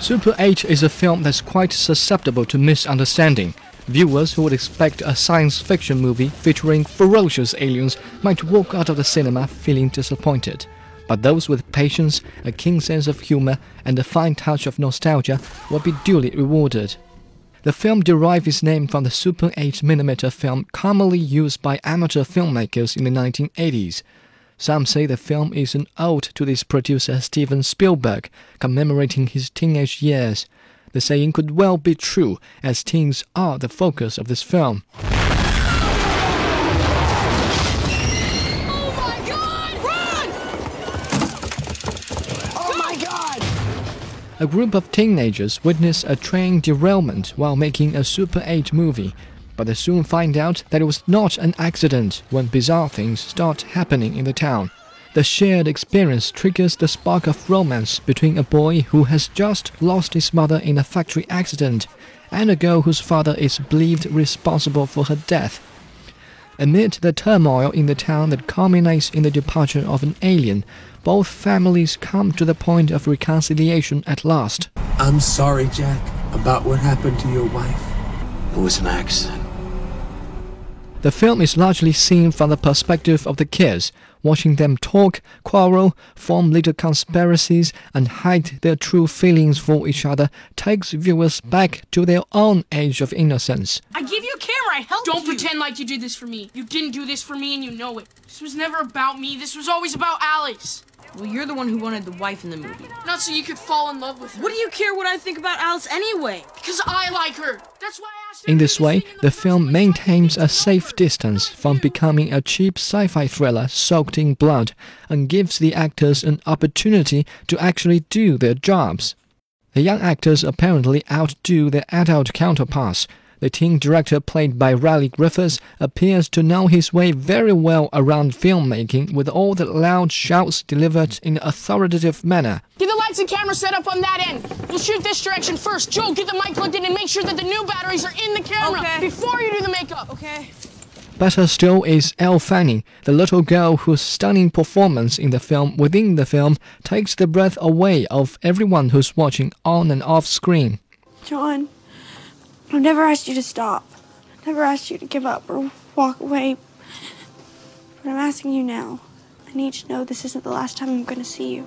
Super 8 is a film that's quite susceptible to misunderstanding. Viewers who would expect a science fiction movie featuring ferocious aliens might walk out of the cinema feeling disappointed. But those with patience, a keen sense of humor, and a fine touch of nostalgia will be duly rewarded. The film derived its name from the Super 8mm film commonly used by amateur filmmakers in the 1980s. Some say the film is an ode to its producer Steven Spielberg, commemorating his teenage years. The saying could well be true, as teens are the focus of this film. Oh my god! Run! Oh my god! A group of teenagers witness a train derailment while making a Super 8 movie, but they soon find out that it was not an accident when bizarre things start happening in the town. The shared experience triggers the spark of romance between a boy who has just lost his mother in a factory accident and a girl whose father is believed responsible for her death. Amid the turmoil in the town that culminates in the departure of an alien, both families come to the point of reconciliation at last. I'm sorry, Jack, about what happened to your wife. It was an accident. The film is largely seen from the perspective of the kids, watching them talk, quarrel, form little conspiracies, and hide their true feelings for each other takes viewers back to their own age of innocence. I give you a camera. I helped Don't you. pretend like you did this for me. You didn't do this for me, and you know it. This was never about me. This was always about Alice. Well, you're the one who wanted the wife in the movie. Not so you could fall in love with her. What do you care what I think about Alice anyway? Because I like her. That's why I asked her In this way, the film maintains a safe distance from becoming a cheap sci fi thriller soaked in blood and gives the actors an opportunity to actually do their jobs. The young actors apparently outdo their adult counterparts. The teen director, played by Riley Griffiths, appears to know his way very well around filmmaking with all the loud shouts delivered in an authoritative manner. Get the lights and camera set up on that end. We'll shoot this direction first. Joe, get the mic plugged in and make sure that the new batteries are in the camera Okay. before you do the makeup. Okay. Better still is Elle Fanning, the little girl whose stunning performance in the film within the film takes the breath away of everyone who's watching on and off screen. John, I've never asked you to stop. Never asked you to give up or walk away. But I'm asking you now. I need to know this isn't the last time I'm going to see you.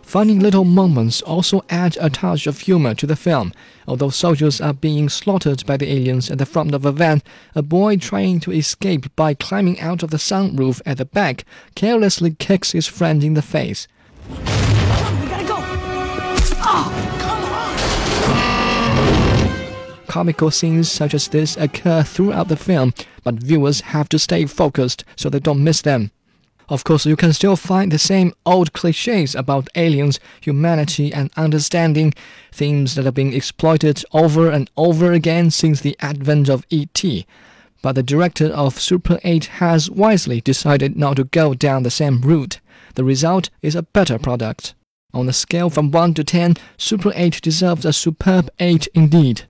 Funny little moments also add a touch of humor to the film. Although soldiers are being slaughtered by the aliens at the front of a van, a boy trying to escape by climbing out of the sunroof at the back carelessly kicks his friend in the face. Comical scenes such as this occur throughout the film, but viewers have to stay focused so they don't miss them. Of course, you can still find the same old cliches about aliens, humanity, and understanding, themes that have been exploited over and over again since the advent of E.T. But the director of Super 8 has wisely decided not to go down the same route. The result is a better product. On a scale from 1 to 10, Super 8 deserves a superb 8 indeed.